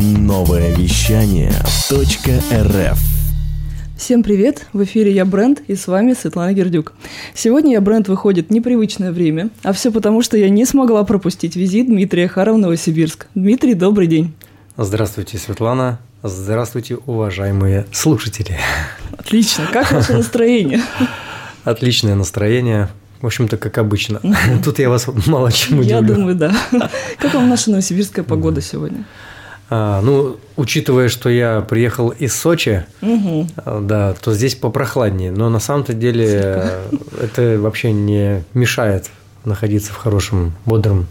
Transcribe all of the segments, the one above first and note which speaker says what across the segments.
Speaker 1: Новое вещание .рф
Speaker 2: Всем привет! В эфире я Бренд и с вами Светлана Гердюк. Сегодня я Бренд выходит в непривычное время, а все потому, что я не смогла пропустить визит Дмитрия Хара в Новосибирск. Дмитрий, добрый день!
Speaker 3: Здравствуйте, Светлана. Здравствуйте, уважаемые слушатели.
Speaker 2: Отлично. Как ваше настроение?
Speaker 3: Отличное настроение. В общем-то, как обычно. Тут я вас мало чем удивлю.
Speaker 2: Я думаю, да. Как вам наша новосибирская погода сегодня?
Speaker 3: А, ну, учитывая, что я приехал из Сочи, угу. да, то здесь попрохладнее. Но на самом-то деле это вообще не мешает находиться в хорошем, бодром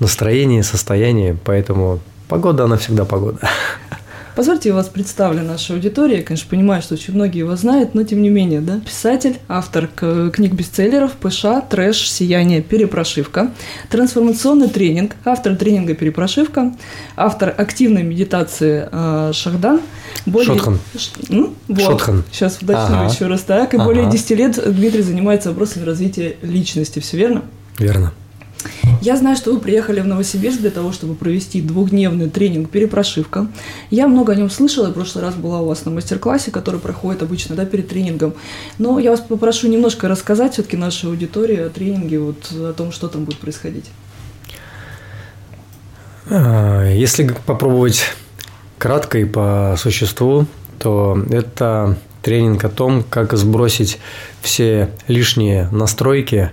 Speaker 3: настроении, состоянии. Поэтому погода, она всегда погода.
Speaker 2: Позвольте, я вас представлю нашей аудитории. Я, конечно, понимаю, что очень многие его знают, но тем не менее, да. Писатель, автор книг бестселлеров «ПШ», «Трэш», «Сияние», «Перепрошивка», трансформационный тренинг, автор тренинга «Перепрошивка», автор активной медитации э, «Шахдан».
Speaker 3: Более... Шотхан.
Speaker 2: Ш... Ну, вот. Шотхан. Сейчас уточню ага. еще раз так. И ага. более 10 лет Дмитрий занимается вопросами развития личности. Все верно?
Speaker 3: Верно.
Speaker 2: Я знаю, что вы приехали в Новосибирск для того, чтобы провести двухдневный тренинг «Перепрошивка». Я много о нем слышала, я в прошлый раз была у вас на мастер-классе, который проходит обычно да, перед тренингом. Но я вас попрошу немножко рассказать все-таки нашей аудитории о тренинге, вот, о том, что там будет происходить.
Speaker 3: А, если попробовать кратко и по существу, то это тренинг о том, как сбросить все лишние настройки,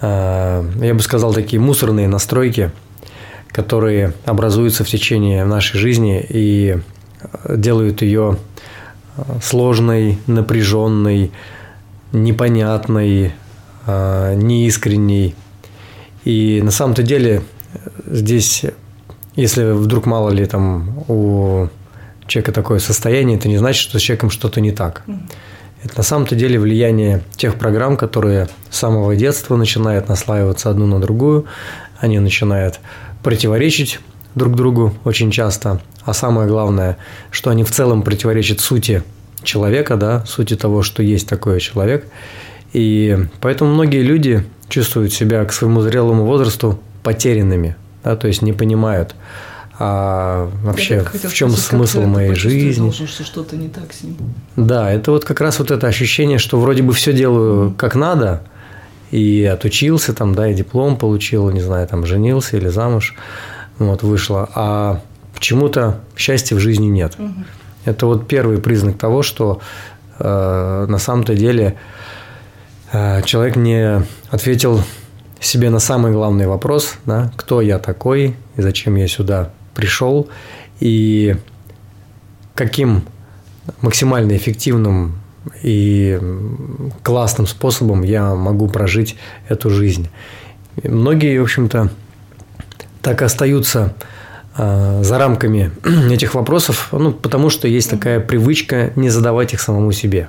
Speaker 3: я бы сказал, такие мусорные настройки, которые образуются в течение нашей жизни и делают ее э, сложной, напряженной, непонятной, э, неискренней. И на самом-то деле здесь, если вдруг мало ли там у человека такое состояние, это не значит, что с человеком что-то не так. Это на самом-то деле влияние тех программ, которые с самого детства начинают наслаиваться одну на другую. Они начинают противоречить друг другу очень часто. А самое главное, что они в целом противоречат сути человека, да, сути того, что есть такой человек. И поэтому многие люди чувствуют себя к своему зрелому возрасту потерянными, да, то есть не понимают, а вообще в чем спросить, смысл моей жизни.
Speaker 2: Должен, что что-то не так с ним.
Speaker 3: Да, это вот как раз вот это ощущение, что вроде бы все делаю как надо, и отучился там, да, и диплом получил, не знаю, там женился или замуж, вот вышло, а почему-то счастья в жизни нет. Угу. Это вот первый признак того, что э, на самом-то деле э, человек не ответил себе на самый главный вопрос, да, кто я такой и зачем я сюда пришел и каким максимально эффективным и классным способом я могу прожить эту жизнь. Многие, в общем-то, так и остаются э, за рамками этих вопросов, ну, потому что есть такая привычка не задавать их самому себе.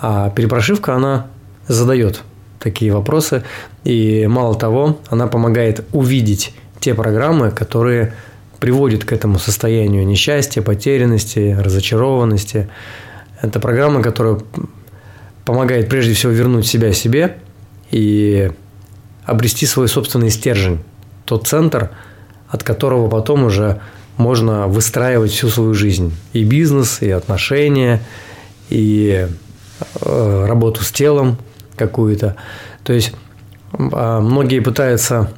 Speaker 3: А перепрошивка, она задает такие вопросы, и мало того, она помогает увидеть те программы, которые приводит к этому состоянию несчастья, потерянности, разочарованности. Это программа, которая помогает прежде всего вернуть себя себе и обрести свой собственный стержень, тот центр, от которого потом уже можно выстраивать всю свою жизнь. И бизнес, и отношения, и э, работу с телом какую-то. То есть а, многие пытаются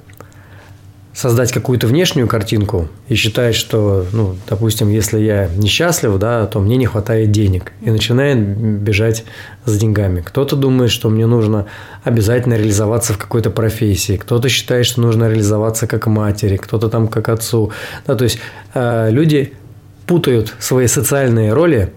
Speaker 3: создать какую-то внешнюю картинку и считает, что, ну, допустим, если я несчастлив, да, то мне не хватает денег и начинает бежать за деньгами. Кто-то думает, что мне нужно обязательно реализоваться в какой-то профессии, кто-то считает, что нужно реализоваться как матери, кто-то там как отцу. Да, то есть э, люди путают свои социальные роли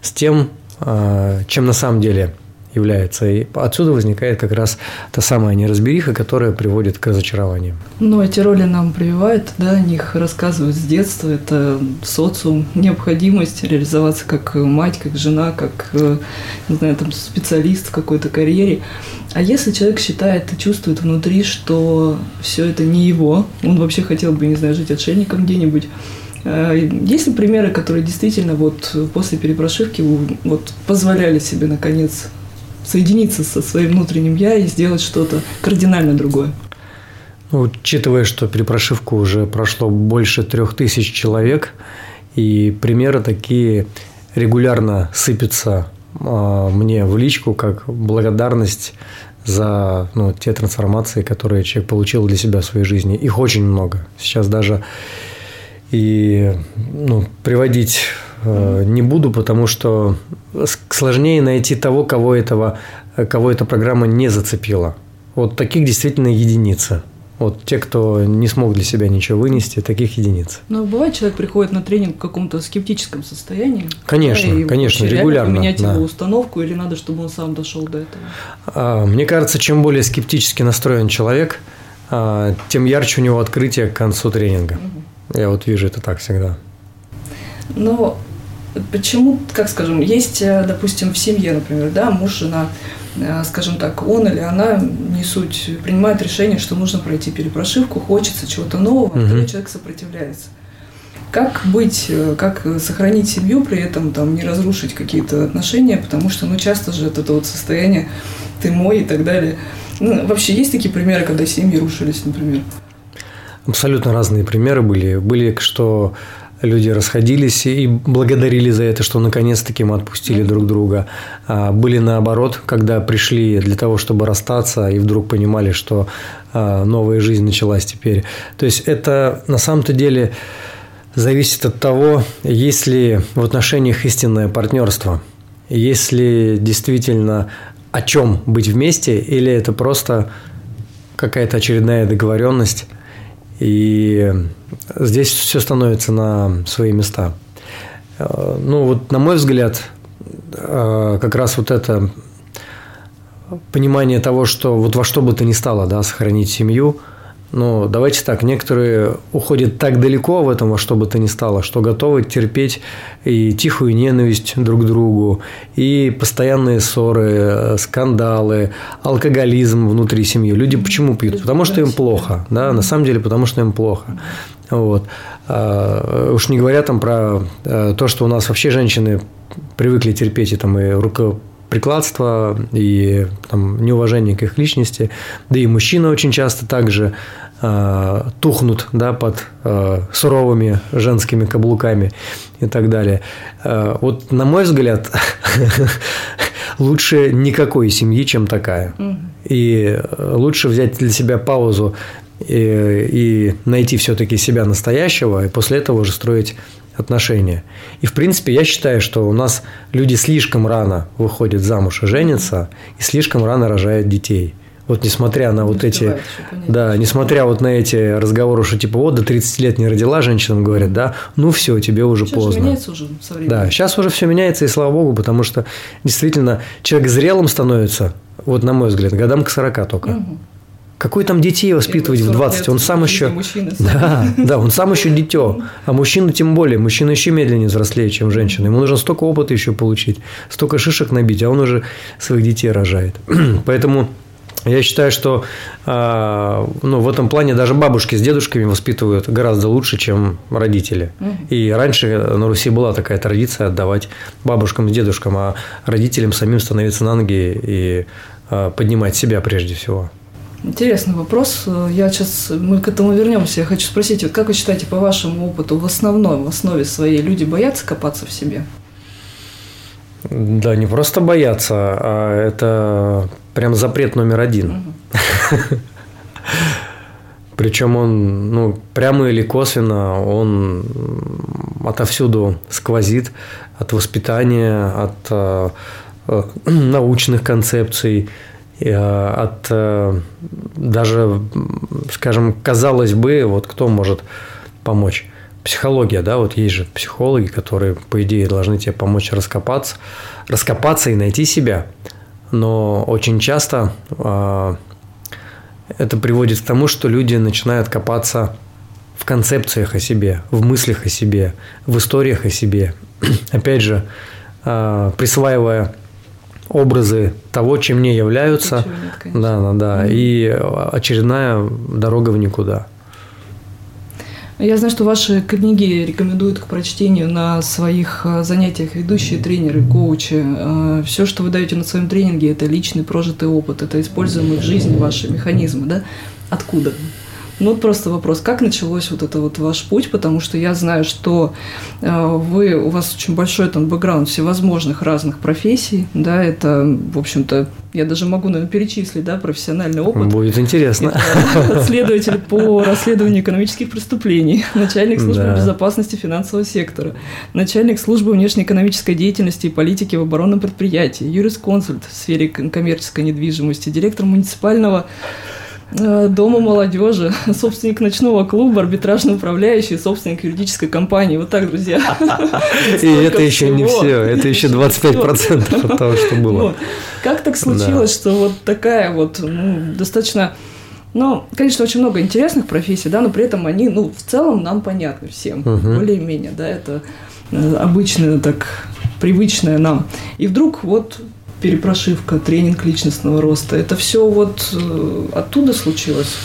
Speaker 3: с тем, э, чем на самом деле является. И отсюда возникает как раз та самая неразбериха, которая приводит к разочарованию.
Speaker 2: Ну, эти роли нам прививают, да, о них рассказывают с детства. Это социум, необходимость реализоваться как мать, как жена, как, э, не знаю, там, специалист в какой-то карьере. А если человек считает и чувствует внутри, что все это не его, он вообще хотел бы, не знаю, жить отшельником где-нибудь, э, есть ли примеры, которые действительно вот после перепрошивки вот позволяли себе наконец соединиться со своим внутренним я и сделать что-то кардинально другое.
Speaker 3: Ну, учитывая, что перепрошивку уже прошло больше трех тысяч человек, и примеры такие регулярно сыпятся э, мне в личку, как благодарность за ну, те трансформации, которые человек получил для себя в своей жизни. Их очень много. Сейчас даже и ну, приводить не буду, потому что сложнее найти того, кого, этого, кого эта программа не зацепила. Вот таких действительно единицы. Вот те, кто не смог для себя ничего вынести, таких единиц.
Speaker 2: Но бывает, человек приходит на тренинг в каком-то скептическом состоянии.
Speaker 3: Конечно, да, конечно, регулярно.
Speaker 2: Менять
Speaker 3: да.
Speaker 2: его установку или надо, чтобы он сам дошел до этого?
Speaker 3: А, мне кажется, чем более скептически настроен человек, а, тем ярче у него открытие к концу тренинга. Угу. Я вот вижу это так всегда.
Speaker 2: Но почему, как скажем, есть, э, допустим, в семье, например, да, муж, жена, Э, скажем так, он или она, не суть, принимает решение, что нужно пройти перепрошивку, хочется чего-то нового, угу. второй человек сопротивляется. Как быть, э, как сохранить семью, при этом там, не разрушить какие-то отношения, потому что ну, часто же это вот состояние «ты мой» и так далее. Ну, вообще есть такие примеры, когда семьи рушились, например?
Speaker 3: Абсолютно разные примеры были. Были, что люди расходились и благодарили за это, что наконец-таки мы отпустили друг друга. А, были наоборот, когда пришли для того, чтобы расстаться, и вдруг понимали, что а, новая жизнь началась теперь. То есть это на самом-то деле зависит от того, есть ли в отношениях истинное партнерство, есть ли действительно о чем быть вместе, или это просто какая-то очередная договоренность, и здесь все становится на свои места. Э, ну, вот на мой взгляд, э, как раз вот это понимание того, что вот во что бы то ни стало, да, сохранить семью – но давайте так, некоторые уходят так далеко в этом во что бы то ни стало, что готовы терпеть и тихую ненависть друг к другу, и постоянные ссоры, скандалы, алкоголизм внутри семьи. Люди почему пьют? Потому что им плохо, да, на самом деле потому что им плохо. Вот. А, уж не говоря там про э, то, что у нас вообще женщины привыкли терпеть и там и руко прикладство и там, неуважение к их личности. Да и мужчины очень часто также э, тухнут да, под э, суровыми женскими каблуками и так далее. Э, вот, на мой взгляд, лучше никакой семьи, чем такая. И лучше взять для себя паузу и, и найти все-таки себя настоящего, и после этого уже строить отношения. И, в принципе, я считаю, что у нас люди слишком рано выходят замуж и женятся, и слишком рано рожают детей. Вот несмотря на не вот эти, да, несмотря вот на эти разговоры, что типа вот до 30 лет не родила, женщинам говорят, да, ну все, тебе уже
Speaker 2: сейчас
Speaker 3: поздно.
Speaker 2: меняется уже со временем.
Speaker 3: Да, сейчас уже все меняется, и слава богу, потому что действительно человек зрелым становится, вот на мой взгляд, годам к 40 только. Угу. Какой там детей воспитывать в 20? Он сам еще... Да, да, он сам еще дитё. А мужчина тем более. Мужчина еще медленнее взрослее, чем женщина. Ему нужно столько опыта еще получить, столько шишек набить, а он уже своих детей рожает. Поэтому я считаю, что э, ну, в этом плане даже бабушки с дедушками воспитывают гораздо лучше, чем родители. И раньше на Руси была такая традиция отдавать бабушкам с дедушкам, а родителям самим становиться на ноги и э, поднимать себя прежде всего.
Speaker 2: Интересный вопрос. Я сейчас, мы к этому вернемся. Я хочу спросить, вот как вы считаете, по вашему опыту, в основном, в основе своей люди боятся копаться в себе?
Speaker 3: Да, не просто боятся, а это прям запрет номер один. Причем он, ну, прямо или косвенно, он отовсюду сквозит от воспитания, от э, э, научных концепций, от э, даже, скажем, казалось бы, вот кто может помочь? Психология, да, вот есть же психологи, которые, по идее, должны тебе помочь раскопаться, раскопаться и найти себя. Но очень часто э, это приводит к тому, что люди начинают копаться в концепциях о себе, в мыслях о себе, в историях о себе. Опять же, э, присваивая образы того, чем не являются. нет, да, да, да. И очередная дорога в никуда.
Speaker 2: Я знаю, что ваши книги рекомендуют к прочтению на своих э, занятиях ведущие тренеры, коучи. Э, Все, что вы даете на своем тренинге, это личный прожитый опыт, это используемые в жизни ваши механизмы, да? Откуда? Ну, вот просто вопрос, как началось вот это вот ваш путь, потому что я знаю, что э, вы, у вас очень большой там бэкграунд всевозможных разных профессий, да, это, в общем-то, я даже могу, наверное, перечислить, да, профессиональный опыт.
Speaker 3: Будет интересно.
Speaker 2: Это следователь по расследованию экономических преступлений, начальник службы да. безопасности финансового сектора, начальник службы внешнеэкономической деятельности и политики в оборонном предприятии, юрисконсульт в сфере коммерческой недвижимости, директор муниципального Дома молодежи, собственник ночного клуба, арбитражный управляющий, собственник юридической компании. Вот так, друзья.
Speaker 3: И это еще не все, это еще 25% от того, что было.
Speaker 2: Как так случилось, что вот такая вот ну, достаточно ну, конечно, очень много интересных профессий, да, но при этом они, ну, в целом нам понятны всем, более-менее, да, это э, обычное, так, привычное нам. И вдруг вот перепрошивка, тренинг личностного роста. Это все вот э, оттуда случилось?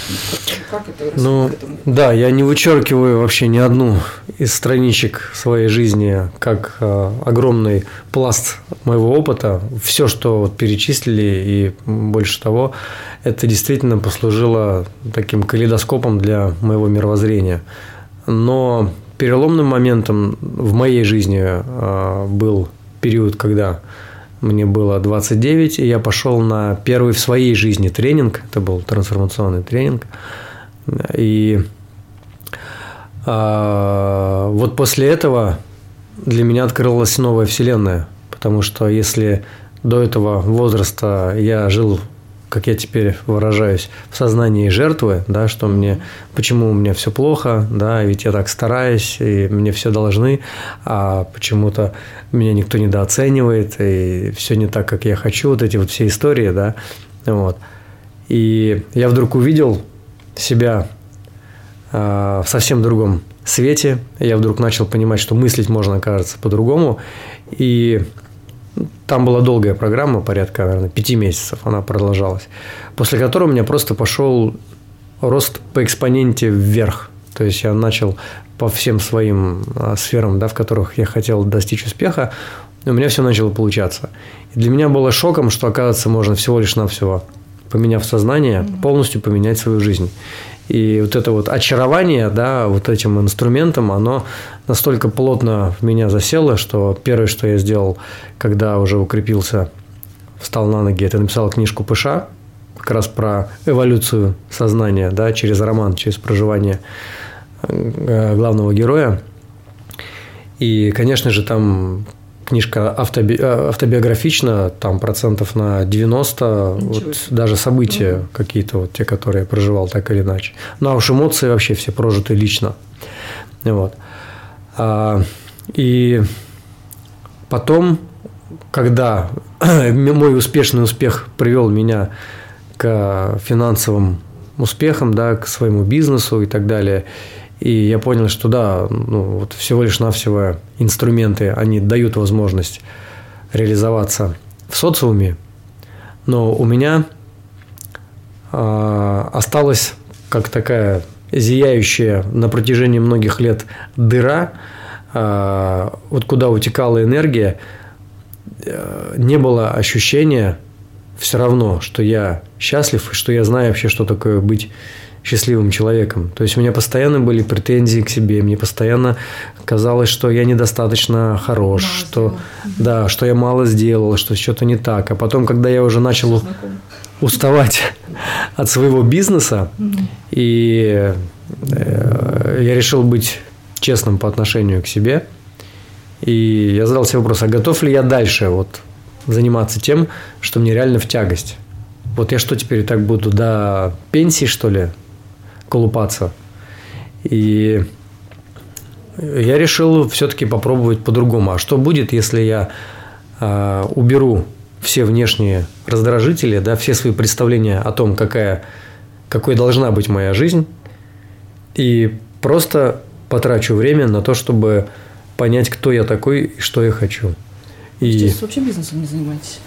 Speaker 3: Как это Ну, да, я не вычеркиваю вообще ни одну из страничек своей жизни, как э, огромный пласт моего опыта. Все, что вот перечислили и больше того, это действительно послужило таким калейдоскопом для моего мировоззрения. Но переломным моментом в моей жизни э, был период, когда мне было 29, и я пошел на первый в своей жизни тренинг. Это был трансформационный тренинг. И а, вот после этого для меня открылась новая вселенная. Потому что если до этого возраста я жил как я теперь выражаюсь, в сознании жертвы, да, что мне, почему у меня все плохо, да, ведь я так стараюсь, и мне все должны, а почему-то меня никто недооценивает, и все не так, как я хочу, вот эти вот все истории, да, вот. И я вдруг увидел себя э, в совсем другом свете, я вдруг начал понимать, что мыслить можно, кажется, по-другому, и там была долгая программа, порядка, наверное, пяти месяцев она продолжалась, после которой у меня просто пошел рост по экспоненте вверх. То есть я начал по всем своим а, сферам, да, в которых я хотел достичь успеха, у меня все начало получаться. И для меня было шоком, что, оказывается, можно всего лишь навсего, поменяв сознание, полностью поменять свою жизнь. И вот это вот очарование, да, вот этим инструментом, оно настолько плотно в меня засело, что первое, что я сделал, когда уже укрепился, встал на ноги, это написал книжку Пыша, как раз про эволюцию сознания, да, через роман, через проживание э, главного героя. И, конечно же, там книжка автоби... Э, автобиографична, там процентов на 90, вот даже события угу. какие-то, вот те, которые я проживал так или иначе. Ну, а уж эмоции вообще все прожиты лично. Вот. А, и потом, когда мой успешный успех привел меня к финансовым успехам, да, к своему бизнесу и так далее, и я понял, что да, ну, вот всего лишь навсего инструменты, они дают возможность реализоваться в социуме, но у меня э, осталась как такая зияющая на протяжении многих лет дыра, э, вот куда утекала энергия, э, не было ощущения все равно, что я счастлив и что я знаю вообще, что такое быть счастливым человеком. То есть у меня постоянно были претензии к себе, мне постоянно казалось, что я недостаточно хорош, мало что да, что я мало сделал, что что-то не так. А потом, когда я уже начал уставать от своего бизнеса, и э, я решил быть честным по отношению к себе, и я задал себе вопрос, а готов ли я дальше вот заниматься тем, что мне реально в тягость? Вот я что теперь так буду до пенсии, что ли, колупаться. И я решил все-таки попробовать по-другому. А что будет, если я э, уберу все внешние раздражители, да, все свои представления о том, какая, какой должна быть моя жизнь, и просто потрачу время на то, чтобы понять, кто я такой и что я хочу.
Speaker 2: И... Здесь вообще бизнесом не занимаетесь?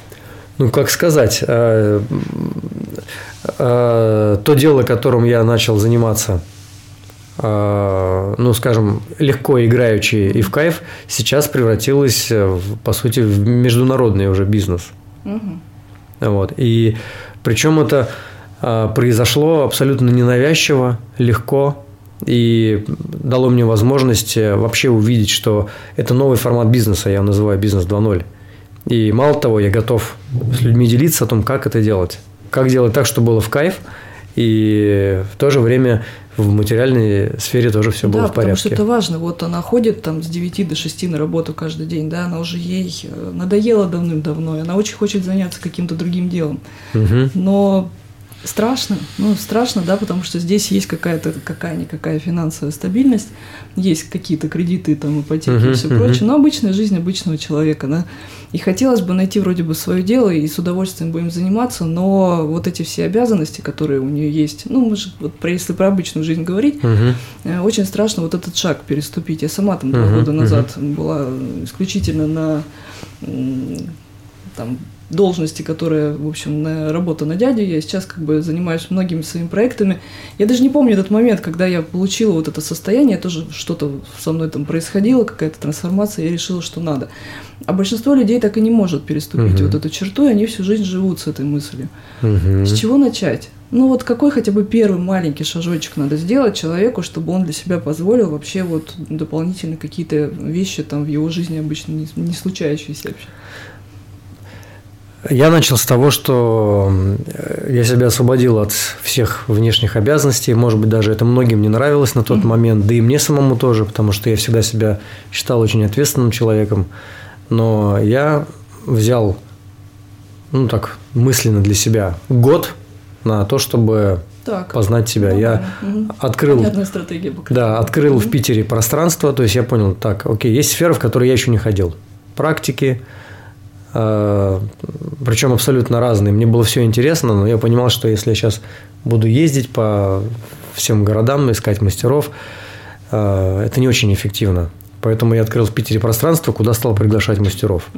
Speaker 3: Ну, как сказать, э, э, то дело, которым я начал заниматься, э, ну, скажем, легко играючи и в кайф, сейчас превратилось, по сути, в международный уже бизнес. Угу. Вот. И причем это а, произошло абсолютно ненавязчиво, легко и дало мне возможность э, вообще увидеть, что это новый формат бизнеса, я называю бизнес 2.0. И мало того, я готов с людьми делиться о том, как это делать. Как делать так, чтобы было в кайф, и в то же время в материальной сфере тоже все
Speaker 2: да,
Speaker 3: было в порядке.
Speaker 2: потому что это важно. Вот она ходит там с 9 до 6 на работу каждый день, да, она уже ей э, надоела давным-давно, она очень хочет заняться каким-то другим делом.
Speaker 3: Угу.
Speaker 2: Но страшно, ну страшно, да, потому что здесь есть какая-то какая-никакая финансовая стабильность, есть какие-то кредиты, там, ипотеки
Speaker 3: Мгм,
Speaker 2: и все
Speaker 3: мгм.
Speaker 2: прочее, но обычная жизнь обычного человека, да. И хотелось бы найти вроде бы свое дело и с удовольствием будем заниматься, но вот эти все обязанности, которые у нее есть, ну, мы же, вот про, если про обычную жизнь говорить. Э, Очень страшно вот этот шаг переступить. Я сама там два
Speaker 3: Мгм,
Speaker 2: года назад была исключительно на там, должности, которая, в общем, на работа на дядю. Я сейчас как бы занимаюсь многими своими проектами. Я даже не помню этот момент, когда я получила вот это состояние, тоже что-то со мной там происходило, какая-то трансформация, я решила, что надо. А большинство людей так и не может переступить
Speaker 3: Мгм.
Speaker 2: вот эту черту, и они всю жизнь живут с этой мыслью.
Speaker 3: Мгм.
Speaker 2: С чего начать? Ну вот какой хотя бы первый маленький шажочек надо сделать человеку, чтобы он для себя позволил вообще вот дополнительно какие-то вещи там в его жизни обычно не, не случающиеся вообще.
Speaker 3: Я начал с того, что э, я себя освободил от всех внешних обязанностей. Может быть, даже это многим не нравилось на тот
Speaker 2: Мгм.
Speaker 3: момент, да и мне самому тоже, потому что я всегда себя считал очень ответственным человеком. Но я взял, ну так, мысленно для себя год на то, чтобы
Speaker 2: Так.
Speaker 3: познать себя. Я
Speaker 2: Нормально. Мгм.
Speaker 3: открыл. Да, открыл в
Speaker 2: Мгм.
Speaker 3: Питере пространство, то есть я понял, так, окей, есть сфера, в которой я еще не ходил. Практики, причем абсолютно разные. Мне было все интересно, но я понимал, что если я сейчас буду ездить по всем городам, искать мастеров, э, это не очень эффективно. Поэтому я открыл в Питере пространство, куда стал приглашать мастеров.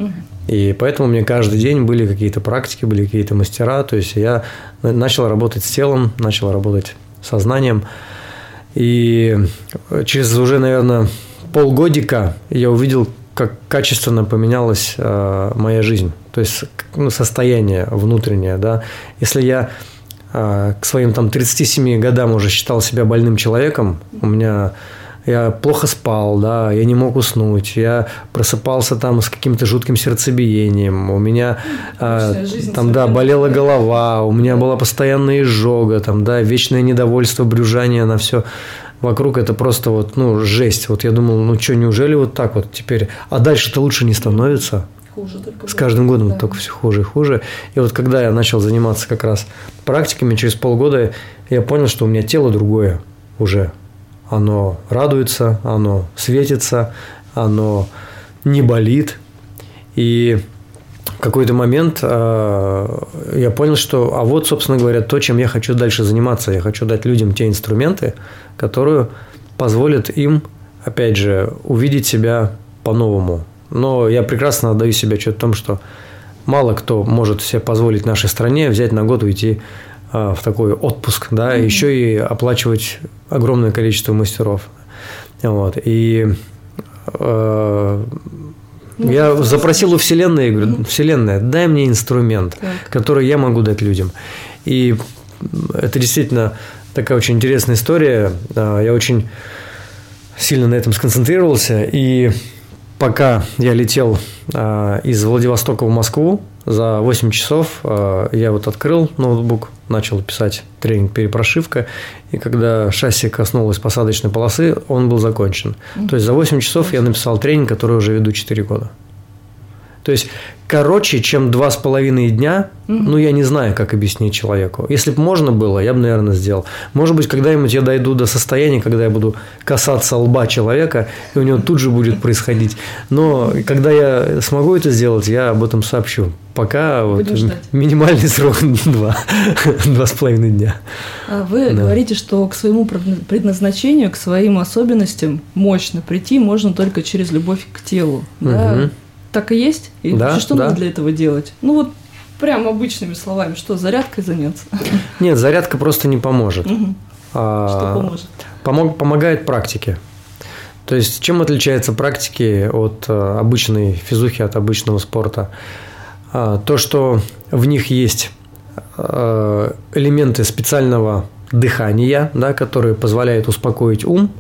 Speaker 3: И поэтому мне каждый день были какие-то практики, были какие-то мастера. То есть я начал работать с телом, начал работать сознанием. И через уже, наверное, полгодика я увидел, как качественно поменялась э, моя жизнь. То есть ну, состояние внутреннее. Да? Если я э, к своим там, 37 годам уже считал себя больным человеком, у меня я плохо спал, да, я не мог уснуть, я просыпался там с каким-то жутким сердцебиением, у меня
Speaker 2: жизнь
Speaker 3: там, да, болела голова, у меня была постоянная изжога, там, да, вечное недовольство, брюжание на все вокруг, это просто вот, ну, жесть. Вот я думал, ну что, неужели вот так вот теперь, а дальше-то лучше не становится?
Speaker 2: Хуже только
Speaker 3: С каждым годом
Speaker 2: Да.
Speaker 3: только все хуже и хуже. И вот когда я начал заниматься как раз практиками, через полгода я понял, что у меня тело другое уже. Оно радуется, оно светится, оно не болит. И какой-то момент э, я понял, что, а вот, собственно говоря, то, чем я хочу дальше заниматься. Я хочу дать людям те инструменты, которые позволят им, опять же, увидеть себя по-новому. Но я прекрасно отдаю себе отчет в том, что мало кто может себе позволить нашей стране взять на год уйти э, в такой отпуск, да, и еще и оплачивать огромное количество мастеров. Вот. И э,
Speaker 2: Ну,
Speaker 3: я запросил у Вселенной, говорю, Вселенная, дай мне инструмент,
Speaker 2: Так.
Speaker 3: который я могу дать людям. И это действительно такая очень интересная история. А, Я очень сильно на этом сконцентрировался. И пока я летел а, из Владивостока в Москву, за 8 часов а, я вот открыл ноутбук, начал писать тренинг «Перепрошивка», и когда шасси коснулось посадочной полосы, он был закончен. То есть за 8 часов я написал тренинг, который уже веду 4 года. То есть короче, чем два с половиной дня, ну, я не знаю, как объяснить человеку. Если бы можно было, я бы, наверное, сделал. Может быть, когда-нибудь я дойду до состояния, когда я буду касаться лба человека, и у него тут же будет происходить. Но когда я смогу это сделать, я об этом сообщу. Пока вот
Speaker 2: ждать.
Speaker 3: минимальный срок два, два с половиной дня.
Speaker 2: А Вы
Speaker 3: Да.
Speaker 2: говорите, что к своему предна- предназначению, к своим особенностям мощно прийти можно только через любовь к телу. Да? Так и есть? И
Speaker 3: Да,
Speaker 2: что
Speaker 3: да.
Speaker 2: надо для этого делать? Ну вот прям обычными словами, что зарядкой заняться?
Speaker 3: Нет, зарядка просто не поможет.
Speaker 2: Мгм.
Speaker 3: А,
Speaker 2: Что поможет?
Speaker 3: Помог, помогает практике. То есть, чем отличаются практики от э, обычной физухи, от обычного спорта? А, То, что в них есть э, элементы специального дыхания, да, которые позволяют успокоить ум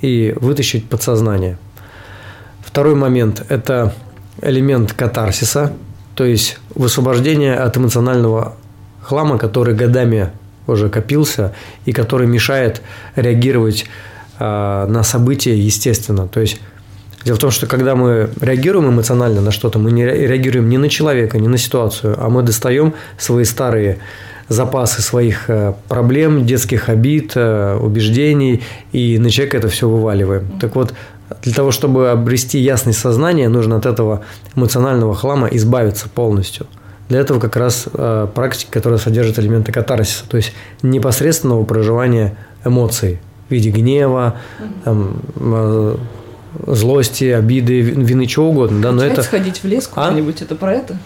Speaker 3: и вытащить подсознание. Второй момент – это элемент катарсиса, то есть высвобождение от эмоционального хлама, который годами уже копился и который мешает реагировать э, на события естественно. То есть Дело в том, что когда мы реагируем эмоционально на что-то, мы не реагируем ни на человека, ни на ситуацию, а мы достаем свои старые запасы своих э, проблем, детских обид, э, убеждений, и на человека это все вываливаем. Так вот, для того, чтобы обрести ясность сознания, нужно от этого эмоционального хлама избавиться полностью. Для этого как раз э, практика, которая содержит элементы катарсиса, то есть непосредственного проживания эмоций в виде гнева, там, злости, обиды, вины, чего угодно. Да,
Speaker 2: но это... сходить в лес а? куда-нибудь, а? это про это?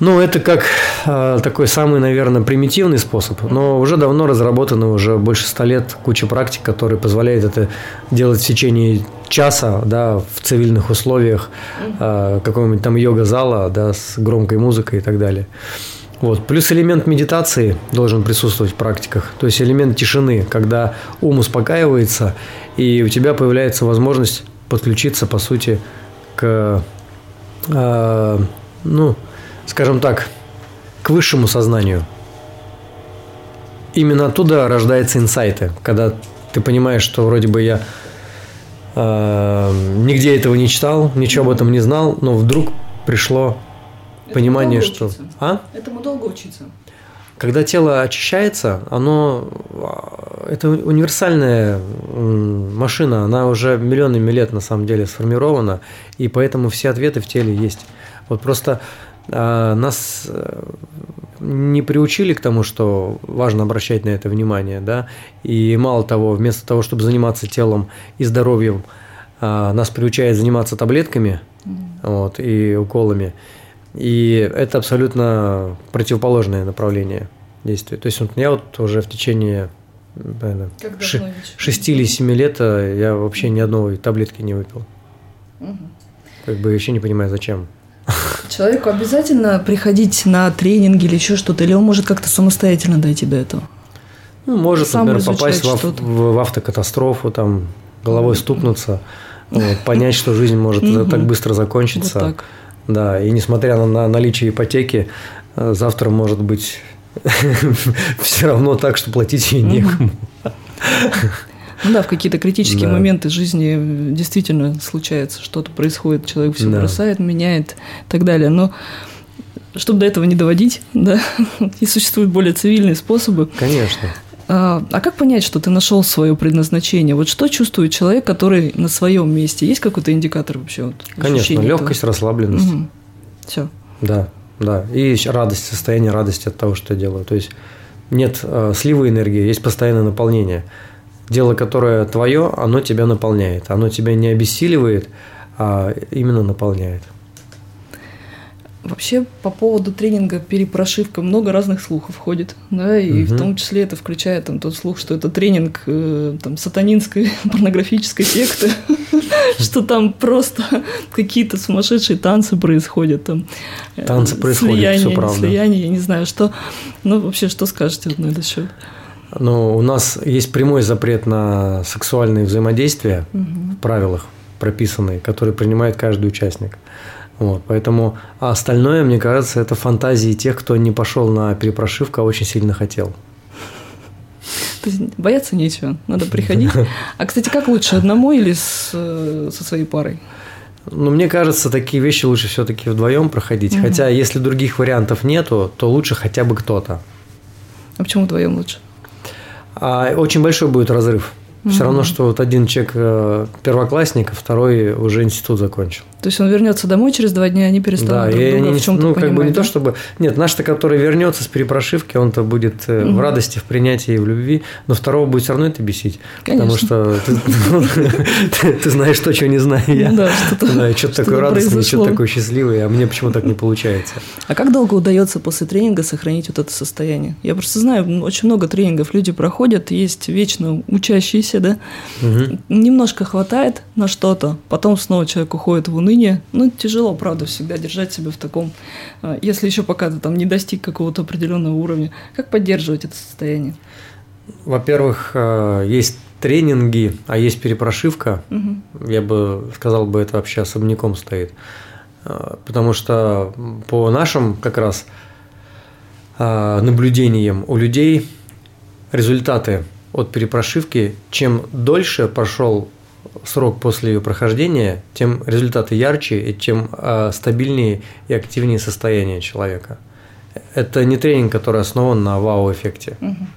Speaker 3: Ну, это как э, такой самый, наверное, примитивный способ, но уже давно разработано, уже больше ста лет куча практик, которые позволяют это делать в течение часа, да, в цивильных условиях, э, какого-нибудь там йога-зала, да, с громкой музыкой и так далее. Вот. Плюс элемент медитации должен присутствовать в практиках, то есть элемент тишины, когда ум успокаивается, и у тебя появляется возможность подключиться, по сути, к, э, ну, скажем так, к высшему сознанию. Именно оттуда рождаются инсайты, когда ты понимаешь, что вроде бы я нигде этого не читал, ничего об этом не знал, но вдруг пришло Это понимание, что...
Speaker 2: Учиться. А? Этому долго учиться.
Speaker 3: Когда тело очищается, оно это универсальная машина, она уже миллионами лет на самом деле сформирована, и поэтому все ответы в теле есть. Вот просто а, нас э, не приучили к тому, что важно обращать на это внимание, да, и мало того, вместо того, чтобы заниматься телом и здоровьем, а, нас приучают заниматься таблетками, вот, и уколами. И это абсолютно противоположное направление действия. То есть вот я вот уже в течение наверное, ш- 6 или 7 лет э, я вообще ни одной таблетки не выпил. Угу. Как бы еще не понимаю, зачем.
Speaker 2: Человеку обязательно приходить на тренинги или еще что-то, или он может как-то самостоятельно дойти до этого?
Speaker 3: Ну, может, Сам например, попасть в, в, в автокатастрофу, там, головой стукнуться, вот, понять, что жизнь может так быстро закончиться. Вот так. Да, и несмотря на, на наличие ипотеки, э, завтра может быть все равно так, что платить ей некому.
Speaker 2: Ну да, в какие-то критические да. моменты жизни действительно случается, что-то происходит, человек все да. бросает, меняет и так далее. Но чтобы до этого не доводить, да, и существуют более цивильные способы.
Speaker 3: Конечно.
Speaker 2: А, а как понять, что ты нашел свое предназначение? Вот что чувствует человек, который на своем месте? Есть какой-то индикатор вообще? Вот,
Speaker 3: Конечно, легкость, этого? расслабленность. Угу.
Speaker 2: Все.
Speaker 3: Да, да. И радость, состояние радости от того, что я делаю. То есть нет э, слива энергии, есть постоянное наполнение. Дело, которое твое, оно тебя наполняет. Оно тебя не обессиливает, а именно наполняет.
Speaker 2: Вообще по поводу тренинга перепрошивка много разных слухов ходит, да, и угу. в том числе это включает там тот слух, что это тренинг э, там сатанинской порнографической секты, что там просто какие-то сумасшедшие танцы происходят там.
Speaker 3: Э, танцы происходят, все правда.
Speaker 2: Слияние, я не знаю, что. Ну вообще, что скажете на этот счет?
Speaker 3: Ну, у нас есть прямой запрет на сексуальные взаимодействия угу. в правилах прописанные, которые принимает каждый участник. Вот, поэтому а остальное, мне кажется, это фантазии тех, кто не пошел на перепрошивку, а очень сильно хотел.
Speaker 2: То есть бояться нечего, надо приходить. А, кстати, как лучше, одному или с, со своей парой?
Speaker 3: Ну, мне кажется, такие вещи лучше все-таки вдвоем проходить. Угу. Хотя, если других вариантов нету, то лучше хотя бы кто-то.
Speaker 2: А почему вдвоем лучше?
Speaker 3: А, очень большой будет разрыв. Все равно, что вот один человек э, первоклассник, а второй уже институт закончил.
Speaker 2: То есть он вернется домой через два дня, они перестанут да, друг друга в чем-то
Speaker 3: Ну,
Speaker 2: как
Speaker 3: бы не
Speaker 2: да?
Speaker 3: то, чтобы... Нет, наш-то, который вернется с перепрошивки, он-то будет угу. в радости, в принятии и в любви, но второго будет все равно это бесить. Конечно. Потому что ты знаешь то, чего не знаю я. Ну да, что-то что-то такое радостное, что-то такое счастливое, а мне почему так не получается.
Speaker 2: А как долго удается после тренинга сохранить вот это состояние? Я просто знаю, очень много тренингов люди проходят, есть вечно учащиеся, да, немножко хватает на что-то, потом снова человек уходит в уныние. Ну, тяжело, правда, всегда держать себя в таком, а, если еще пока ты там не достиг какого-то определенного уровня. Как поддерживать это состояние?
Speaker 3: Во-первых, э, есть тренинги, а есть перепрошивка.
Speaker 2: Мгм.
Speaker 3: Я бы сказал бы, это вообще особняком стоит. Э, Потому что по нашим как раз э, наблюдениям у людей результаты от перепрошивки, чем дольше прошел срок после ее прохождения, тем результаты ярче и тем э, стабильнее и активнее состояние человека. Это не тренинг, который основан на вау-эффекте.
Speaker 2: Мгм.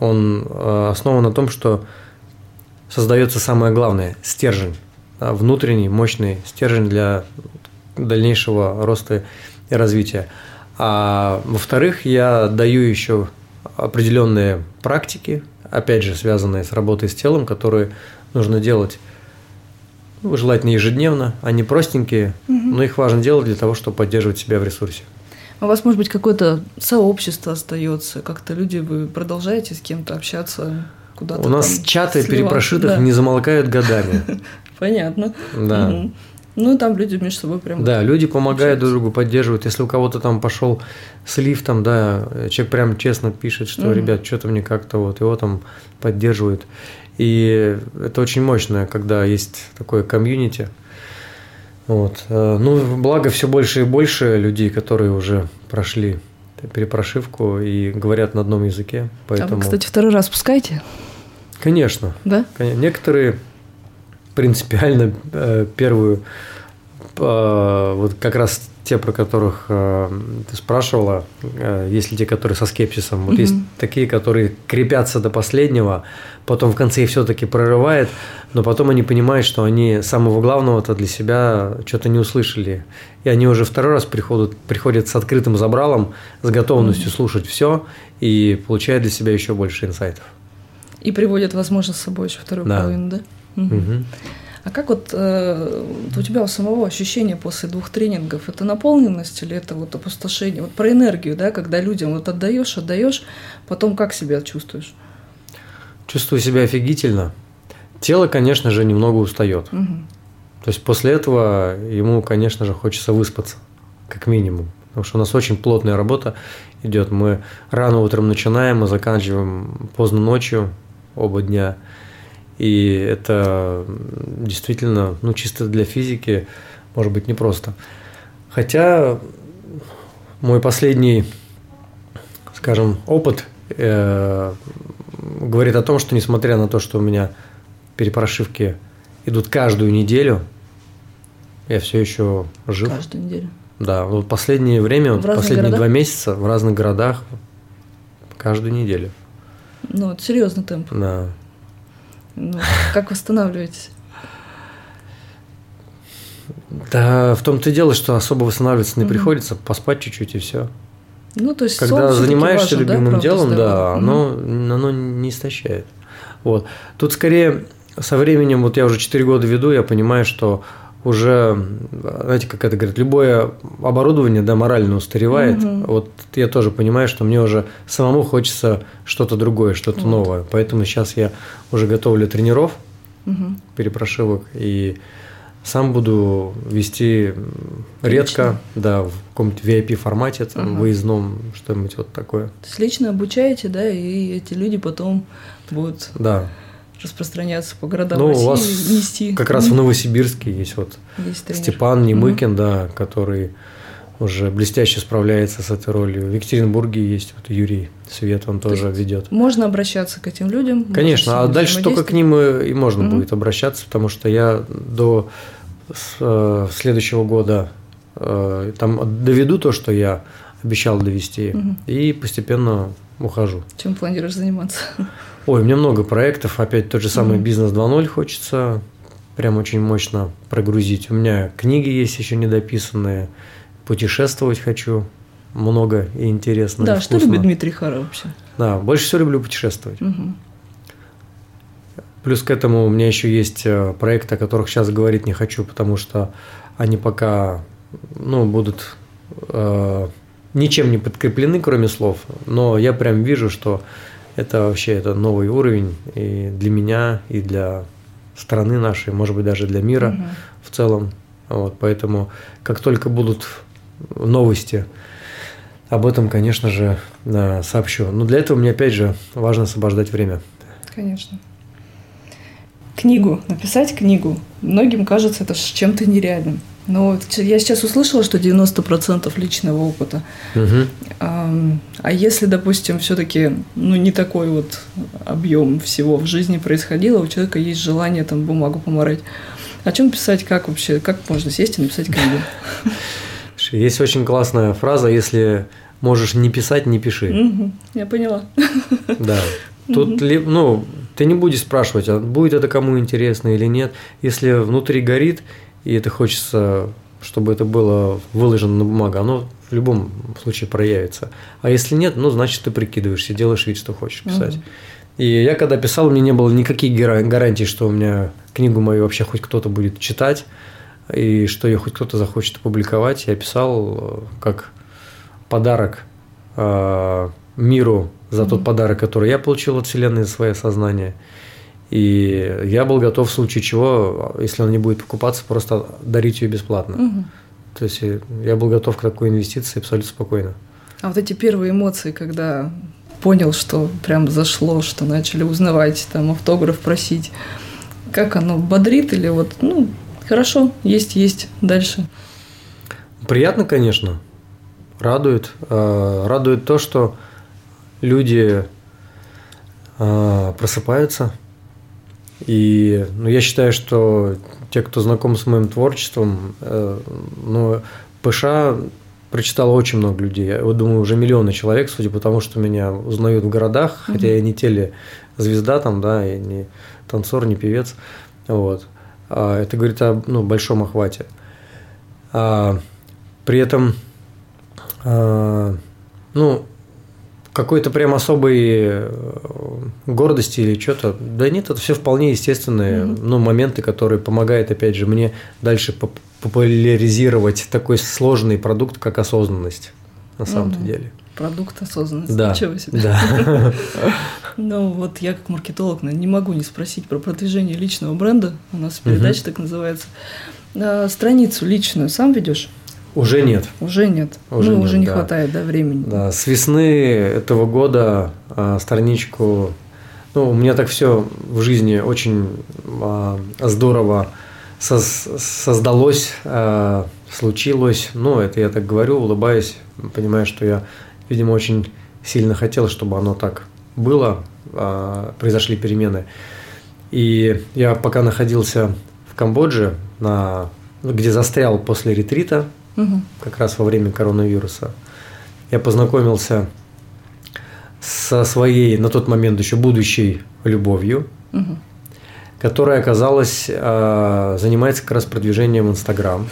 Speaker 3: Он э, основан на том, что создается самое главное – стержень, да, внутренний мощный стержень для дальнейшего роста и развития. А во-вторых, я даю еще определенные практики, опять же, связанные с работой с телом, которые нужно делать желательно ежедневно, они простенькие, но их важно делать для того, чтобы поддерживать себя в ресурсе.
Speaker 2: А У вас, может быть, какое-то сообщество остается, как-то люди, вы продолжаете с кем-то общаться куда-то
Speaker 3: У нас чаты
Speaker 2: сливаться?
Speaker 3: перепрошитых
Speaker 2: Да,
Speaker 3: не замолкают годами.
Speaker 2: Понятно.
Speaker 3: Да.
Speaker 2: Мгм. Ну, там люди между собой прям...
Speaker 3: Да, люди помогают друг другу, поддерживают. Если у кого-то там пошел слив, там, да, человек прям честно пишет, что,
Speaker 2: Мгм.
Speaker 3: ребят, что-то мне как-то вот, его там поддерживают. И это очень мощно, когда есть такое комьюнити. Вот. Э, Ну, благо все больше и больше людей, которые уже прошли перепрошивку и говорят на одном языке.
Speaker 2: А
Speaker 3: Поэтому,
Speaker 2: вы, кстати, второй раз пускаете?
Speaker 3: конечно,
Speaker 2: Да?
Speaker 3: Некоторые принципиально э, первую, вот как раз те, про которых э, ты спрашивала, э, есть ли те, которые со скепсисом, вот
Speaker 2: Мгм.
Speaker 3: есть такие, которые крепятся до последнего, потом в конце их все-таки прорывает, но потом они понимают, что они самого главного-то для себя что-то не услышали. И они уже второй раз приходят, приходят с открытым забралом, с готовностью слушать все и получают для себя еще больше инсайтов.
Speaker 2: И приводят, возможно, с собой еще вторую
Speaker 3: Да.
Speaker 2: половину, да? Мгм.
Speaker 3: Мгм.
Speaker 2: А как вот э, у тебя у самого ощущение после двух тренингов? Это наполненность или это вот опустошение? Вот про энергию, да, когда людям вот отдаешь, отдаешь, потом как себя чувствуешь?
Speaker 3: Чувствую себя офигительно. Тело, конечно же, немного устает.
Speaker 2: Мгм.
Speaker 3: То есть после этого ему, конечно же, хочется выспаться, как минимум. Потому что у нас очень плотная работа идет. Мы рано утром начинаем, мы заканчиваем поздно ночью, оба дня. И это действительно, ну, чисто для физики, может быть, непросто. Хотя мой последний, скажем, опыт э, говорит о том, что несмотря на то, что у меня перепрошивки идут каждую неделю, я все еще жив.
Speaker 2: Каждую неделю.
Speaker 3: Да, вот последнее время,
Speaker 2: В
Speaker 3: последние
Speaker 2: городах?
Speaker 3: два месяца в разных городах каждую неделю.
Speaker 2: Ну, это серьезный темп.
Speaker 3: Да.
Speaker 2: Ну, как восстанавливаетесь?
Speaker 3: Да, в том-то и дело, что особо восстанавливаться не приходится, поспать чуть-чуть и все.
Speaker 2: Ну, то есть
Speaker 3: Когда занимаешься
Speaker 2: важен, да,
Speaker 3: любимым
Speaker 2: правда,
Speaker 3: делом,
Speaker 2: здоровье?
Speaker 3: да, оно, оно не истощает. Вот. Тут скорее со временем, вот я уже 4 года веду, я понимаю, что уже, знаете, как это говорят, любое оборудование, да, морально устаревает.
Speaker 2: Мгм.
Speaker 3: Вот я тоже понимаю, что мне уже самому хочется что-то другое, что-то
Speaker 2: Вот.
Speaker 3: новое. Поэтому сейчас я уже готовлю тренеров,
Speaker 2: Мгм.
Speaker 3: перепрошивок и сам буду вести м, редко, да, в каком-то VIP формате, там,
Speaker 2: Ага.
Speaker 3: выездном, что-нибудь вот такое.
Speaker 2: То есть лично обучаете, да, и эти люди потом будут
Speaker 3: Да.
Speaker 2: Распространяться по городам
Speaker 3: Ну, у
Speaker 2: России,
Speaker 3: вас
Speaker 2: нести.
Speaker 3: как раз в. Новосибирске есть вот
Speaker 2: Есть тренер.
Speaker 3: Степан. Немыкин, да, который уже блестяще справляется с этой ролью. В Екатеринбурге есть вот Юрий Свет, он
Speaker 2: То
Speaker 3: тоже ведет.
Speaker 2: Можно обращаться к этим людям.
Speaker 3: Конечно, а дальше только к ним и и можно
Speaker 2: Мгм.
Speaker 3: будет обращаться, потому что я до с- э, следующего года э, там доведу то, что я обещал довести,
Speaker 2: Мгм.
Speaker 3: и постепенно ухожу.
Speaker 2: Чем планируешь заниматься?
Speaker 3: Ой, у меня много проектов, опять тот же самый
Speaker 2: Мгм.
Speaker 3: бизнес 2.0 хочется прям очень мощно прогрузить. У меня книги есть еще недописанные, путешествовать хочу много и интересно. и
Speaker 2: да, что
Speaker 3: вкусно.
Speaker 2: любит Дмитрий Хара вообще?
Speaker 3: Да, больше всего люблю путешествовать.
Speaker 2: Мгм.
Speaker 3: Плюс к этому у меня еще есть э, проекты, о которых сейчас говорить не хочу, потому что они пока ну, будут э, ничем не подкреплены, кроме слов. Но я прям вижу, что Это вообще это новый уровень и для меня, и для страны нашей, может быть, даже для мира
Speaker 2: Мгм.
Speaker 3: в целом. Вот, поэтому как только будут новости, об этом, конечно же, сообщу. Но для этого мне, опять же, важно освобождать время.
Speaker 2: Конечно. Книгу, написать книгу. Многим кажется это чем-то нереальным. Ч- я сейчас услышала, что 90% личного опыта.
Speaker 3: Мгм.
Speaker 2: Ам, А если, допустим, все-таки ну, не такой вот объем всего в жизни происходило, у человека есть желание там бумагу поморать. О чем писать, как вообще, как можно сесть и написать книгу?
Speaker 3: Есть очень классная фраза, если можешь не писать, не пиши.
Speaker 2: Мгм, Я поняла.
Speaker 3: Да. Тут, ли- ну, ты не будешь спрашивать, а будет это кому интересно или нет. Если внутри горит, и это хочется, чтобы это было выложено на бумагу, оно в любом случае проявится. А если нет, ну, значит, ты прикидываешься, делаешь вид, что хочешь писать.
Speaker 2: Мгм.
Speaker 3: И я когда писал, у меня не было никаких гара- гарантий, что у меня книгу мою вообще хоть кто-то будет читать, и что ее хоть кто-то захочет опубликовать. Я писал э, как подарок э, миру за тот подарок, который я получил от Вселенной за свое сознание. И я был готов в случае чего, если она не будет покупаться, просто дарить ее бесплатно.
Speaker 2: Мгм.
Speaker 3: То есть э, я был готов к такой инвестиции абсолютно спокойно.
Speaker 2: А вот эти первые эмоции, когда понял, что прям зашло, что начали узнавать, там автограф просить, как оно бодрит или вот, ну, хорошо, есть, есть, дальше.
Speaker 3: Приятно, конечно. Радует. Э, Радует то, что люди э, просыпаются. И ну, я считаю, что те, кто знаком с моим творчеством, э, ну, ПШ прочитало очень много людей. Я вот думаю, уже миллионы человек, судя по тому, что меня узнают в городах, хотя я не телезвезда там, да, я не танцор, не певец. Вот. А Это говорит о ну, большом охвате. А, при этом, а, ну, какой-то прям особой э, гордости или что-то. Да нет, это все вполне естественные
Speaker 2: Мгм.
Speaker 3: ну, моменты, которые помогают, опять же, мне дальше поп- популяризировать такой сложный продукт, как осознанность на самом-то
Speaker 2: Мгм.
Speaker 3: деле.
Speaker 2: Продукт осознанности.
Speaker 3: Да.
Speaker 2: Ничего себе.
Speaker 3: Да.
Speaker 2: Ну, вот я как маркетолог не могу не спросить про продвижение личного бренда. У нас передача так называется. А, страницу личную сам ведешь?
Speaker 3: Уже нет.
Speaker 2: Уже нет.
Speaker 3: Уже
Speaker 2: ну,
Speaker 3: нет,
Speaker 2: уже не
Speaker 3: да.
Speaker 2: хватает, да, времени.
Speaker 3: Да, с весны этого года а, страничку. Ну, у меня так все в жизни очень а, здорово соз- создалось, а, случилось. Ну, это я так говорю, улыбаясь, понимая, что я, видимо, очень сильно хотел, чтобы оно так было, а, произошли перемены. И я пока находился в Камбодже, на, где застрял после ретрита,
Speaker 2: Мгм.
Speaker 3: как раз во время коронавируса. Я познакомился со своей на тот момент еще будущей любовью,
Speaker 2: Мгм.
Speaker 3: которая оказалась э, занимается как раз продвижением в Инстаграм.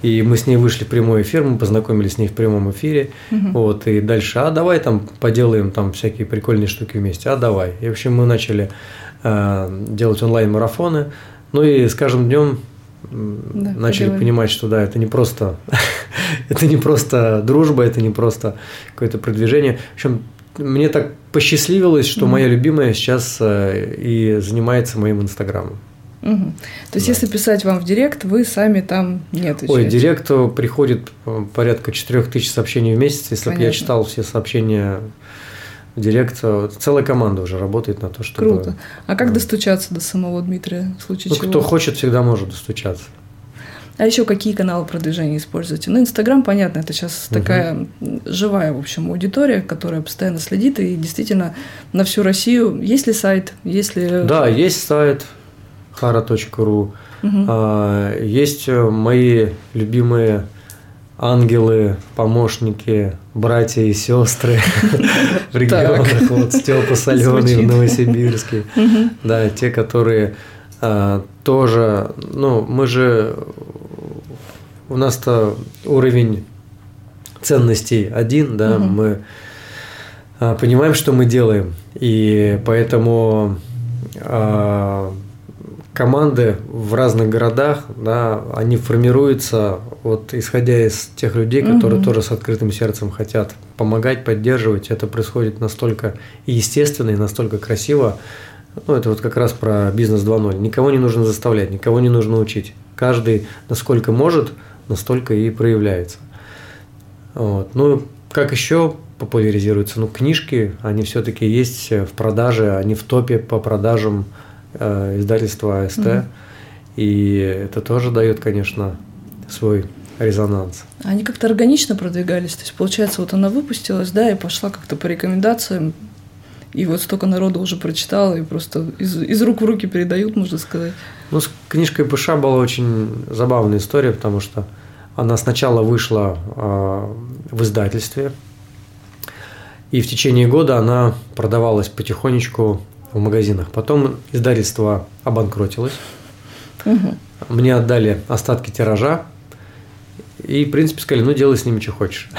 Speaker 3: И мы с ней вышли в прямой эфир, мы познакомились с ней в прямом эфире.
Speaker 2: Мгм.
Speaker 3: Вот, и дальше, а давай там поделаем там всякие прикольные штуки вместе, а давай. И в общем мы начали э, делать онлайн-марафоны. Ну и с каждым днем
Speaker 2: Да,
Speaker 3: начали
Speaker 2: поделали.
Speaker 3: понимать, что да, это не просто это не просто дружба, это не просто какое-то продвижение. В общем, мне так посчастливилось, что моя любимая сейчас э, и занимается моим инстаграмом.
Speaker 2: Мгм. То есть,
Speaker 3: Да.
Speaker 2: если писать вам в директ, вы сами там не
Speaker 3: Ой,
Speaker 2: отвечаете.
Speaker 3: директу приходит э, порядка 4000 сообщений в месяц. Если бы я читал все сообщения директ, э, целая команда уже работает на то, чтобы...
Speaker 2: Круто. А как достучаться до самого Дмитрия в случае
Speaker 3: Ну,
Speaker 2: чего?
Speaker 3: кто хочет, всегда может достучаться.
Speaker 2: А еще какие каналы продвижения используете? Ну, Инстаграм, понятно, это сейчас
Speaker 3: Мгм.
Speaker 2: такая живая, в общем, аудитория, которая постоянно следит и действительно на всю Россию. Есть ли сайт? Есть ли...
Speaker 3: Да, есть сайт hara.ru,
Speaker 2: Мгм.
Speaker 3: а, есть э, мои любимые ангелы, помощники, братья и сестры в регионах, вот Степа Соленый в. Новосибирске. Да, те, которые а, тоже, ну, мы же, у нас-то уровень ценностей один, да, мы а, понимаем, что мы делаем, и поэтому а, команды в разных городах, да, они формируются вот исходя из тех людей, которые угу. тоже с открытым сердцем хотят помогать, поддерживать. Это происходит настолько естественно и настолько красиво. Ну, это вот как раз про бизнес 2.0. Никого не нужно заставлять, никого не нужно учить. Каждый, насколько может, настолько и проявляется. Вот. Ну, как еще популяризируются? Ну, книжки, они все-таки есть в продаже, они в топе по продажам э, издательства АСТ. Угу. И это тоже дает, конечно, свой резонанс.
Speaker 2: Они как-то органично продвигались. То есть, получается, вот она выпустилась, да, и пошла как-то по рекомендациям. И вот столько народу уже прочитало, и просто из, из рук в руки передают, можно сказать.
Speaker 3: Ну, с книжкой Пыша была очень забавная история, потому что она сначала вышла э, в издательстве, и в течение года она продавалась потихонечку в магазинах. Потом издательство обанкротилось. Угу. Мне отдали остатки тиража. И, в принципе, сказали, ну, делай с ними, что хочешь.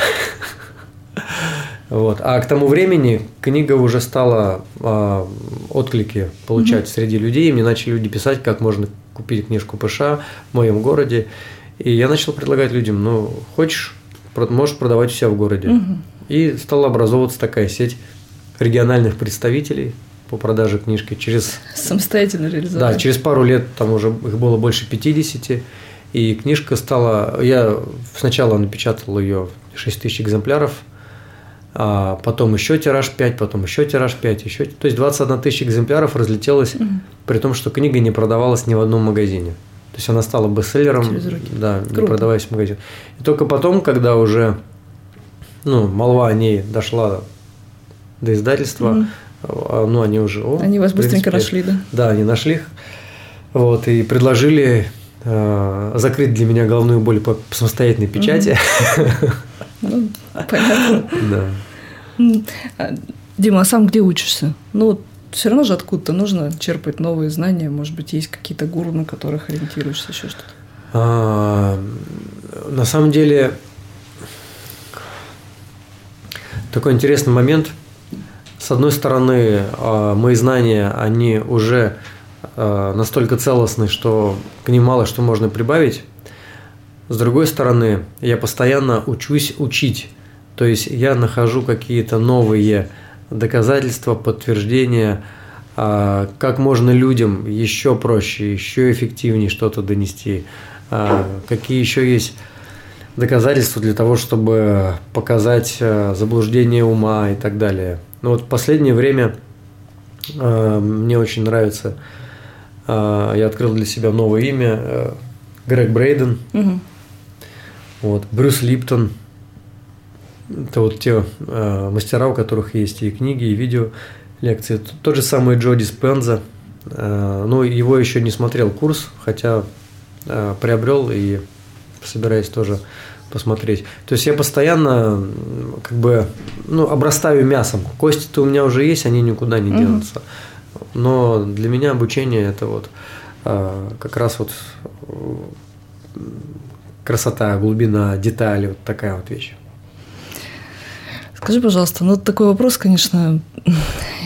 Speaker 3: Вот. А к тому времени книга уже стала э, отклики получать mm среди людей. И мне начали люди писать, как можно купить книжку ПШ в моем городе. И я начал предлагать людям, ну, хочешь, можешь продавать у себя в городе. mm И стала образовываться такая сеть региональных представителей, по продаже книжки через...
Speaker 2: Самостоятельно реализовать.
Speaker 3: Да, через пару лет там уже их было больше 50, и книжка стала... Я сначала напечатал ее 6 тысяч экземпляров, а потом еще тираж 5, потом еще тираж 5, еще... То есть 21 тысяча экземпляров разлетелось, угу. при том, что книга не продавалась ни в одном магазине. То есть она стала бестселлером, да, Круто. не продаваясь в магазине. И только потом, когда уже ну, молва о ней дошла до издательства, угу. А, ну, они уже... О,
Speaker 2: они вас быстренько нашли, да?
Speaker 3: Да, они нашли их. Вот, и предложили э, закрыть для меня головную боль по самостоятельной печати.
Speaker 2: Ну, понятно.
Speaker 3: Да.
Speaker 2: А, Дима, а сам где учишься? Ну, все равно же откуда-то нужно черпать новые знания. Может быть, есть какие-то гуру, на которых ориентируешься, еще что-то?
Speaker 3: А, на самом деле, такой интересный момент – с одной стороны, а, мои знания, они уже а, настолько целостны, что к ним мало что можно прибавить. С другой стороны, я постоянно учусь учить. То есть я нахожу какие-то новые доказательства, подтверждения, а, как можно людям еще проще, еще эффективнее что-то донести, какие еще есть доказательства для того, чтобы показать заблуждение ума и так далее. Но вот в последнее время э, мне очень нравится, э, я открыл для себя новое имя, э, Грег Брейден, угу. вот, Брюс Липтон. Это вот те э, мастера, у которых есть и книги, и видео лекции. Тот же самый Джо Диспенза. Э, ну, его еще не смотрел курс, хотя э, приобрел и собираюсь тоже посмотреть. То есть я постоянно как бы ну, обрастаю мясом. Кости-то у меня уже есть, они никуда не денутся. Но для меня обучение это вот а, как раз вот красота, глубина, детали, вот такая вот вещь.
Speaker 2: Скажи, пожалуйста, ну такой вопрос, конечно,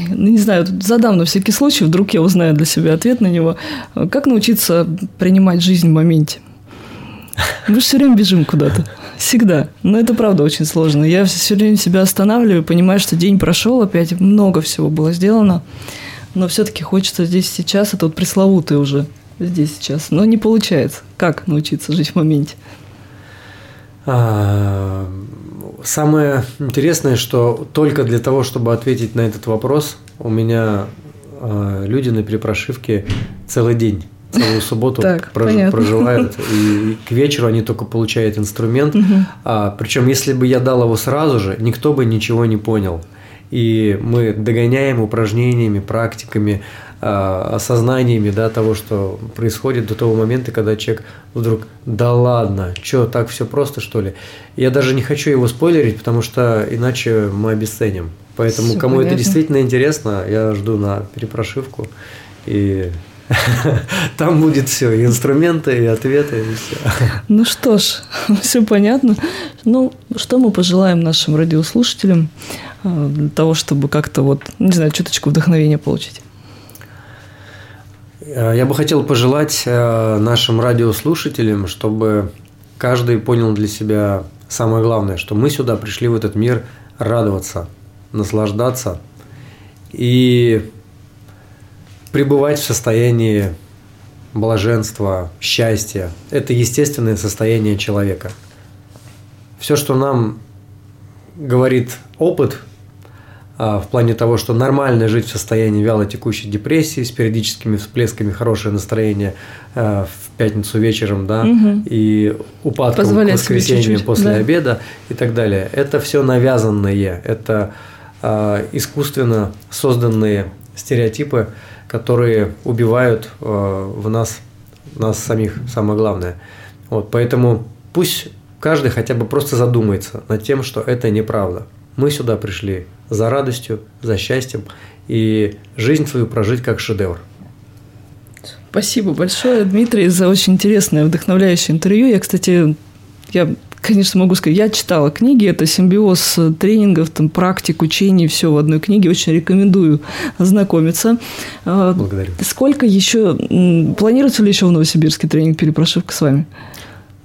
Speaker 2: ну, не знаю, задам на всякий случай, вдруг я узнаю для себя ответ на него. Как научиться принимать жизнь в моменте? Мы все время бежим куда-то. Всегда. Но это правда очень сложно. Я все время себя останавливаю, понимаю, что день прошел, опять много всего было сделано. Но все-таки хочется здесь сейчас, это вот пресловутый уже здесь сейчас. Но не получается. Как научиться жить в моменте?
Speaker 3: А, самое интересное, что только для того, чтобы ответить на этот вопрос, у меня а, люди на перепрошивке целый день целую субботу так, прож, проживают, и к вечеру они только получают инструмент. Угу. А, причем, если бы я дал его сразу же, никто бы ничего не понял. И мы догоняем упражнениями, практиками, а, осознаниями да, того, что происходит до того момента, когда человек вдруг «да ладно, что, так все просто, что ли?» Я даже не хочу его спойлерить, потому что иначе мы обесценим. Поэтому, все кому понятно. это действительно интересно, я жду на перепрошивку. И Там будет все, и инструменты, и ответы, и все.
Speaker 2: Ну что ж, все понятно. Ну, что мы пожелаем нашим радиослушателям э, для того, чтобы как-то вот, не знаю, чуточку вдохновения получить?
Speaker 3: Э, я бы хотел пожелать э, нашим радиослушателям, чтобы каждый понял для себя самое главное, что мы сюда пришли в этот мир радоваться, наслаждаться и пребывать в состоянии блаженства, счастья. Это естественное состояние человека. Все, что нам говорит опыт – а, в плане того, что нормально жить в состоянии вяло текущей депрессии с периодическими всплесками хорошее настроение а, в пятницу вечером, да, угу. и упадком Позволять к воскресенью после да. обеда и так далее. Это все навязанное, это э, искусственно созданные стереотипы, которые убивают э, в нас нас самих, самое главное. Вот, поэтому пусть каждый хотя бы просто задумается над тем, что это неправда. Мы сюда пришли за радостью, за счастьем и жизнь свою прожить как шедевр.
Speaker 2: Спасибо большое, Дмитрий, за очень интересное, вдохновляющее интервью. Я, кстати, я, конечно, могу сказать, я читала книги, это симбиоз тренингов, там, практик, учений, все в одной книге. Очень рекомендую ознакомиться.
Speaker 3: А, Благодарю.
Speaker 2: Сколько еще, планируется ли еще в Новосибирске тренинг «Перепрошивка» с вами?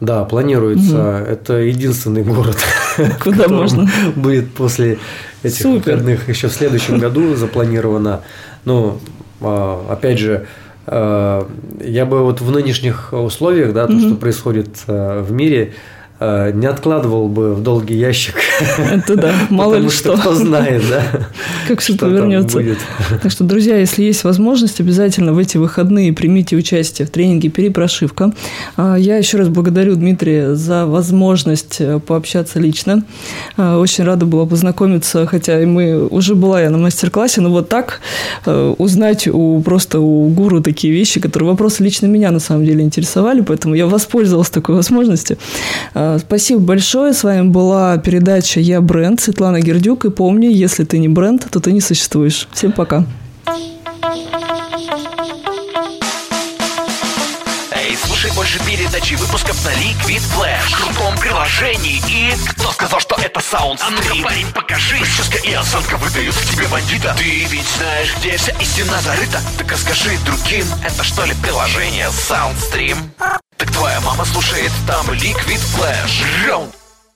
Speaker 3: Да, планируется. Угу. Это единственный город,
Speaker 2: куда можно
Speaker 3: будет после этих Супер. выходных еще в следующем году запланировано. Ну, а, опять же, а, я бы вот в нынешних условиях, да, то, угу. что происходит в мире, Э, не откладывал бы в долгий ящик.
Speaker 2: Это да, мало ли что.
Speaker 3: Кто знает, да.
Speaker 2: Как все повернется. Так что, друзья, если есть возможность, обязательно в эти выходные примите участие в тренинге «Перепрошивка». А, я еще раз благодарю Дмитрия за возможность э, пообщаться лично. А, очень рада была познакомиться, хотя и мы уже была я на мастер-классе, но вот так э, узнать у просто у гуру такие вещи, которые вопросы лично меня на самом деле интересовали, поэтому я воспользовалась такой возможностью. Спасибо большое. С вами была передача «Я бренд» Светлана Гердюк. И помни, если ты не бренд, то ты не существуешь. Всем пока.
Speaker 4: Эй, слушай больше передачи выпусков на Liquid Flash. В крутом приложении. И кто сказал, что это саунд А ну парень, покажи. Прическа и осанка выдают к тебе бандита. Ты ведь знаешь, где вся истина зарыта. Так расскажи другим, это что ли приложение Soundstream? Так твоя мама слушает там Liquid Flash. Раунд